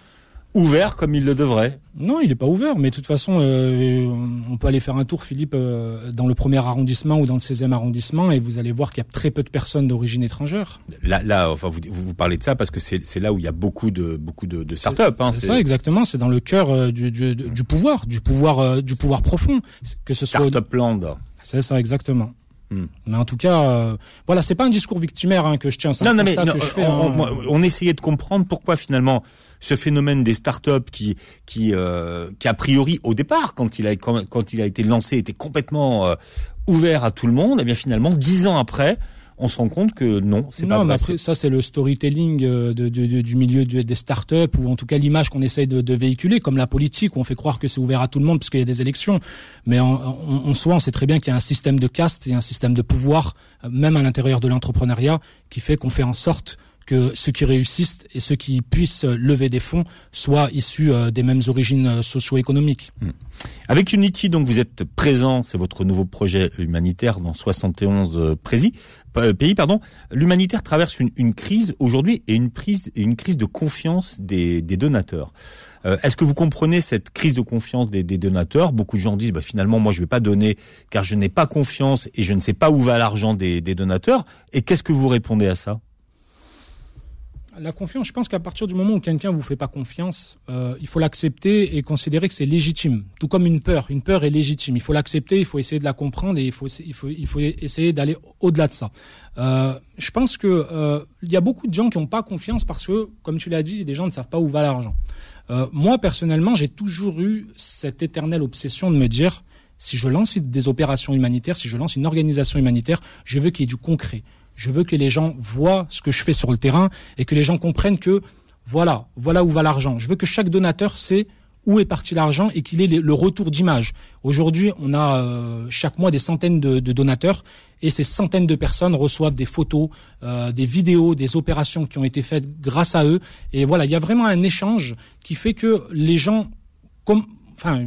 ouvert comme il le devrait.
Non, il n'est pas ouvert, mais de toute façon, euh, on peut aller faire un tour, Philippe, euh, dans le premier arrondissement ou dans le 16e arrondissement, et vous allez voir qu'il y a très peu de personnes d'origine étrangère.
Là, là enfin, vous, vous parlez de ça parce que c'est là où il y a beaucoup de beaucoup de, de start-up.
Hein, c'est ça, exactement. C'est dans le cœur euh, du, du, du, pouvoir, du pouvoir, du pouvoir profond.
Que ce soit start-up land.
C'est ça, exactement. Hmm. Mais en tout cas, euh, voilà, c'est pas un discours victimaire hein, que je tiens. Non, non, mais
non,
je fais,
on, hein. on, essayait de comprendre pourquoi finalement ce phénomène des startups qui, qui, euh, qui a priori au départ, quand il a quand, quand il a été lancé, était complètement euh, ouvert à tout le monde. Et eh bien finalement, dix ans après, on se rend compte que non, c'est pas vrai.
après, ça c'est le storytelling euh, de, de, du milieu des startups ou en tout cas l'image qu'on essaye de, véhiculer, comme la politique où on fait croire que c'est ouvert à tout le monde parce qu'il y a des élections. Mais en, en, en soi, on sait très bien qu'il y a un système de caste et un système de pouvoir, euh, même à l'intérieur de l'entrepreneuriat, qui fait qu'on fait en sorte que ceux qui réussissent et ceux qui puissent lever des fonds soient issus euh, des mêmes origines socio-économiques. Hmm.
Avec Unity, donc vous êtes présent, c'est votre nouveau projet humanitaire dans 71 présis. Euh, pays, pardon, l'humanitaire traverse une, crise aujourd'hui et une, une crise de confiance des, donateurs. Euh, Est-ce que vous comprenez cette crise de confiance des, donateurs? Beaucoup de gens disent bah, finalement moi je vais pas donner car je n'ai pas confiance et je ne sais pas où va l'argent des donateurs. Et qu'est-ce que vous répondez à ça?
La confiance, je pense qu'à partir du moment où quelqu'un vous fait pas confiance, euh, il faut l'accepter et considérer que c'est légitime. Tout comme une peur, une peur est légitime. Il faut l'accepter, il faut essayer de la comprendre et il faut essayer d'aller au-delà de ça. Euh, je pense que euh, il y a beaucoup de gens qui n'ont pas confiance parce que, comme tu l'as dit, des gens ne savent pas où va l'argent. Euh, moi personnellement, j'ai toujours eu cette éternelle obsession de me dire si je lance des opérations humanitaires, si je lance une organisation humanitaire, je veux qu'il y ait du concret. Je veux que les gens voient ce que je fais sur le terrain et que les gens comprennent que voilà, voilà où va l'argent. Je veux que chaque donateur sait où est parti l'argent et qu'il ait le retour d'image. Aujourd'hui, on a euh, chaque mois des centaines de, donateurs et ces centaines de personnes reçoivent des photos, euh, des vidéos, des opérations qui ont été faites grâce à eux. Et voilà, il y a vraiment un échange qui fait que les gens, comme enfin,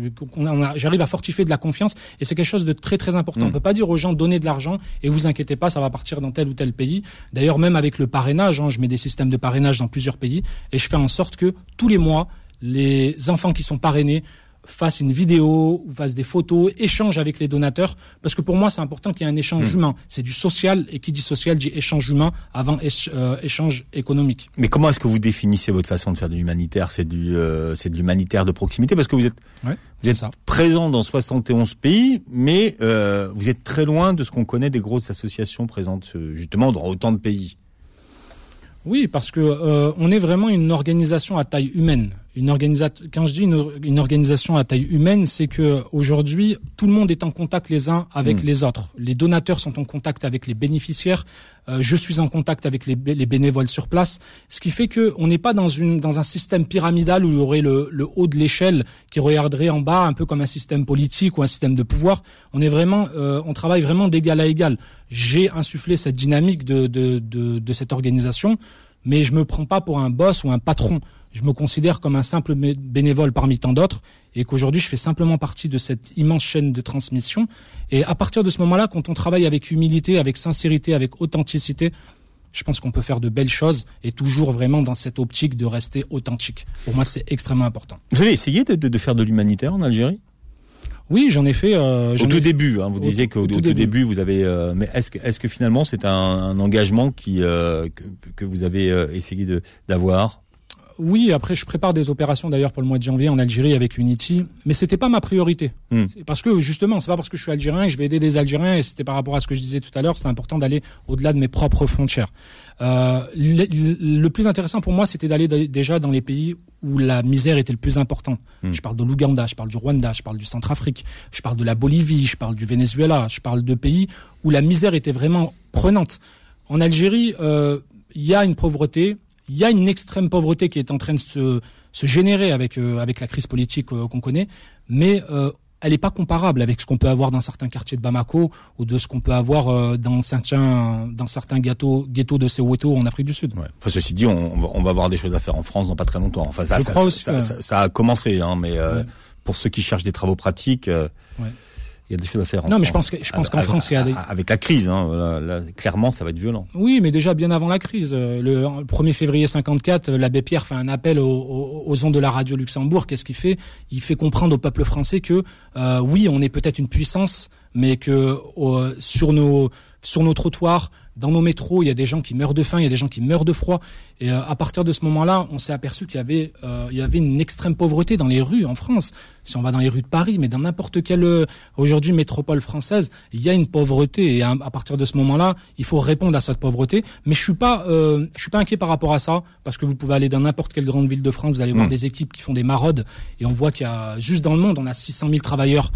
j'arrive à fortifier de la confiance et c'est quelque chose de très très important. On mm. On peut pas dire aux gens donnez de l'argent et vous inquiétez pas, ça va partir dans tel ou tel pays. D'ailleurs, même avec le parrainage, hein, je mets des systèmes de parrainage dans plusieurs pays et je fais en sorte que tous les mois, les enfants qui sont parrainés fasse une vidéo ou fasse des photos, échange avec les donateurs, parce que pour moi c'est important qu'il y ait un échange hmm. humain. C'est du social et qui dit social dit échange humain avant euh, échange économique.
Mais comment est-ce que vous définissez votre façon de faire de l'humanitaire? C'est du euh, c'est de l'humanitaire de proximité parce que vous êtes vous êtes présent dans 71 pays, mais euh, vous êtes très loin de ce qu'on connaît des grosses associations présentes justement dans autant de pays.
Oui, parce que on est vraiment une organisation à taille humaine. Une organisation. Quand je dis une, organisation à taille humaine, c'est que aujourd'hui tout le monde est en contact les uns avec hmm. les autres. Les donateurs sont en contact avec les bénéficiaires. Euh, je suis en contact avec les, les, bénévoles sur place, ce qui fait que on n'est pas dans une dans un système pyramidal où il y aurait le, le haut de l'échelle qui regarderait en bas, un peu comme un système politique ou un système de pouvoir. On est vraiment, euh, on travaille vraiment d'égal à égal. J'ai insufflé cette dynamique de, de, de, de cette organisation mais je me prends pas pour un boss ou un patron. Je me considère comme un simple bénévole parmi tant d'autres et qu'aujourd'hui je fais simplement partie de cette immense chaîne de transmission. Et à partir de ce moment-là, quand on travaille avec humilité, avec sincérité, avec authenticité, je pense qu'on peut faire de belles choses et toujours vraiment dans cette optique de rester authentique. Pour moi, c'est extrêmement important.
Vous avez essayé de, faire de l'humanitaire en Algérie?
Oui, j'en ai fait. Euh,
au tout début, hein, vous disiez qu'au tout, début. vous avez. Euh, mais est-ce que, est-ce que finalement c'est un, engagement qui euh, que, que, vous avez euh, essayé de d'avoir?
Oui, après je prépare des opérations d'ailleurs pour le mois de janvier en Algérie avec Unity, mais c'était pas ma priorité. Hmm. Parce que justement, c'est pas parce que je suis algérien que je vais aider des Algériens et c'était par rapport à ce que je disais tout à l'heure, c'est important d'aller au-delà de mes propres frontières. Euh, le, plus intéressant pour moi, c'était d'aller déjà dans les pays où la misère était le plus important. Hmm. Je parle de l'Ouganda, je parle du Rwanda, je parle du Centrafrique, je parle de la Bolivie, je parle du Venezuela, je parle de pays où la misère était vraiment prenante. En Algérie, euh, il y a une pauvreté, il y a une extrême pauvreté qui est en train de se, se générer avec, euh, avec la crise politique euh, qu'on connaît, mais euh, elle n'est pas comparable avec ce qu'on peut avoir dans certains quartiers de Bamako ou de ce qu'on peut avoir dans certains, dans certains ghettos, ghettos de Soweto en Afrique du Sud.
Ouais. Enfin, ceci dit, on, on, va avoir des choses à faire en France dans pas très longtemps. Enfin, ça, ça, ça, ça, a commencé, hein, mais pour ceux qui cherchent des travaux pratiques il y a des choses à faire.
non, mais je pense que je pense qu'en France, il y a des...
avec la crise, hein, là, clairement, ça va être violent.
Oui, mais déjà bien avant la crise, euh, le 1er février 54, euh, l'abbé Pierre fait un appel aux, aux, ondes de la radio Luxembourg. Qu'est-ce qu'il fait? Il fait comprendre au peuple français que euh, oui, on est peut-être une puissance, mais que sur nos sur nos trottoirs, dans nos métros, il y a des gens qui meurent de faim, il y a des gens qui meurent de froid. Et euh, à partir de ce moment-là, on s'est aperçu qu'il y avait, euh, il y avait une extrême pauvreté dans les rues en France. Si on va dans les rues de Paris, mais dans n'importe quelle euh, aujourd'hui métropole française, il y a une pauvreté. Et à, partir de ce moment-là, il faut répondre à cette pauvreté. Mais je suis pas, je suis pas inquiet par rapport à ça, parce que vous pouvez aller dans n'importe quelle grande ville de France, vous allez voir hmm. des équipes qui font des maraudes, et on voit qu'il y a juste dans le monde, on a 600 000 travailleurs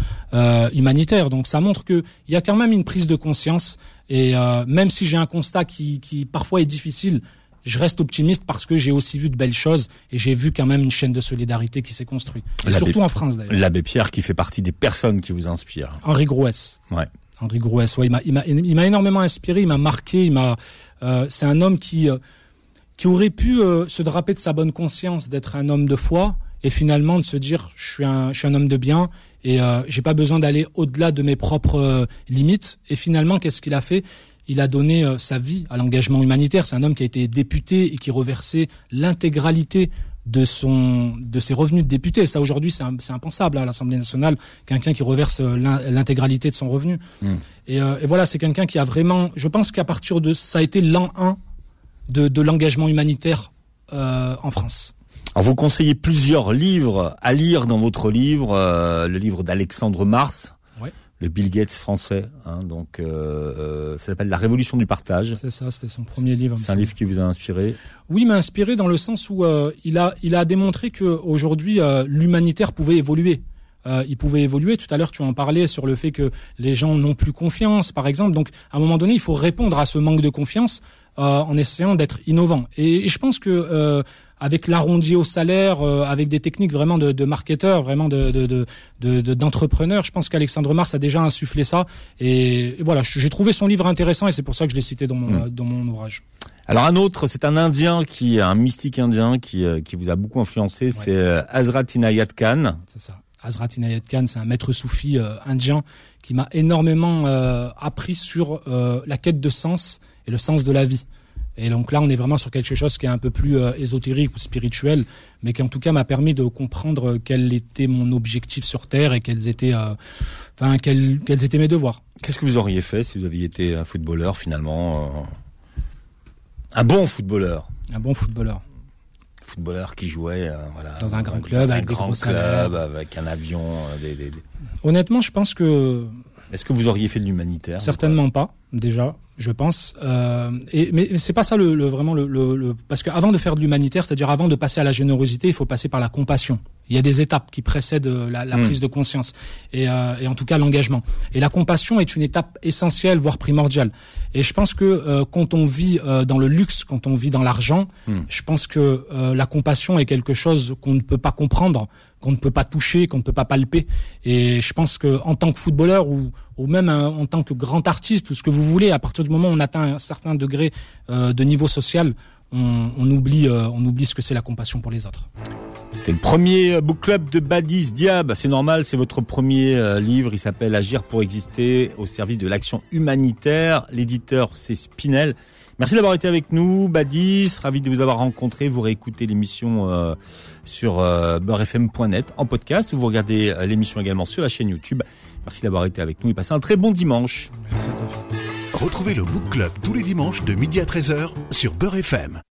humanitaires. Donc ça montre qu'il y a quand même une prise de conscience et euh, même si j'ai un constat qui, qui parfois est difficile, je reste optimiste parce que j'ai aussi vu de belles choses et j'ai vu quand même une chaîne de solidarité qui s'est construite. surtout en France d'ailleurs.
L'abbé Pierre qui fait partie des personnes qui vous inspirent.
Henri Grouès.
Ouais.
Henri Grouès, ouais, il m'a, il énormément inspiré, il m'a marqué, il m'a. Euh, c'est un homme qui euh, qui aurait pu euh, se draper de sa bonne conscience d'être un homme de foi et finalement de se dire je suis un je suis un homme de bien et euh, j'ai pas besoin d'aller au-delà de mes propres euh, limites. Et finalement, qu'est-ce qu'il a fait? Il a donné euh, sa vie à l'engagement humanitaire. C'est un homme qui a été député et qui reversait l'intégralité de son de ses revenus de député. Ça aujourd'hui c'est impensable à l'Assemblée nationale, quelqu'un qui reverse euh, l'intégralité de son revenu. Hmm. Et, et, voilà, c'est quelqu'un qui a vraiment. Je pense qu'à partir de ça a été l'an 1 de, de l'engagement humanitaire euh, en France.
Alors vous conseillez plusieurs livres à lire dans votre livre, euh, le livre d'Alexandre Mars, le Bill Gates français. Hein, donc euh, euh, ça s'appelle La Révolution du partage.
C'est ça, c'était son premier livre.
C'est un livre qui vous a inspiré?
Oui, il m'a inspiré dans le sens où il a il a démontré que aujourd'hui l'humanitaire pouvait évoluer. il pouvait évoluer. Tout à l'heure, tu en parlais sur le fait que les gens n'ont plus confiance, par exemple. Donc, à un moment donné, il faut répondre à ce manque de confiance en essayant d'être innovant. Et, et, je pense que avec l'arrondi au salaire, euh, avec des techniques vraiment de, de marketeurs, vraiment de, d'entrepreneurs. Je pense qu'Alexandre Mars a déjà insufflé ça. Et, voilà, j'ai trouvé son livre intéressant et c'est pour ça que je l'ai cité dans mon, hmm. dans mon ouvrage.
Alors un autre, c'est un Indien qui, un mystique indien qui, euh, qui vous a beaucoup influencé, c'est euh, Hazrat Inayat Khan.
C'est ça. Hazrat Inayat Khan, c'est un maître soufi indien qui m'a énormément appris sur la quête de sens et le sens de la vie. Et donc là, on est vraiment sur quelque chose qui est un peu plus euh, ésotérique ou spirituel, mais qui en tout cas m'a permis de comprendre quel était mon objectif sur Terre et quels étaient, euh, enfin, quels, quels, étaient mes devoirs.
Qu'est-ce que vous auriez fait si vous aviez été un footballeur finalement euh, Un bon footballeur?
Un bon footballeur.
Footballeur qui jouait voilà,
dans un grand club,
avec un grand club, avec un avion. Des, des...
Honnêtement, je pense que.
Est-ce que vous auriez fait de l'humanitaire
Certainement pas, déjà je pense. Euh, et, mais c'est pas ça le, le vraiment le, le, parce qu'avant de faire de l'humanitaire, c'est-à-dire avant de passer à la générosité, il faut passer par la compassion. Il y a des étapes qui précèdent euh, la, la hmm. prise de conscience et, euh, et en tout cas l'engagement. Et la compassion est une étape essentielle, voire primordiale. Et je pense que euh, quand on vit euh, dans le luxe, quand on vit dans l'argent, hmm. je pense que la compassion est quelque chose qu'on ne peut pas comprendre, qu'on ne peut pas toucher, qu'on ne peut pas palper. Et je pense que en tant que footballeur ou, ou même en tant que grand artiste ou ce que vous voulez, à partir du moment où on atteint un certain degré de niveau social, on, oublie, on oublie ce que c'est la compassion pour les autres.
C'était le premier book club de Badis Diab. C'est normal, c'est votre premier euh, livre. Il s'appelle Agir pour exister au service de l'action humanitaire. L'éditeur, c'est Spinel. Merci d'avoir été avec nous, Badis. Ravi de vous avoir rencontré. Vous réécoutez l'émission euh, sur euh, beurrefm.net en podcast. Vous regardez euh, l'émission également sur la chaîne YouTube. Merci d'avoir été avec nous et passez un très bon dimanche.
Retrouvez le Book Club tous les dimanches de midi à 13h sur Beurre FM.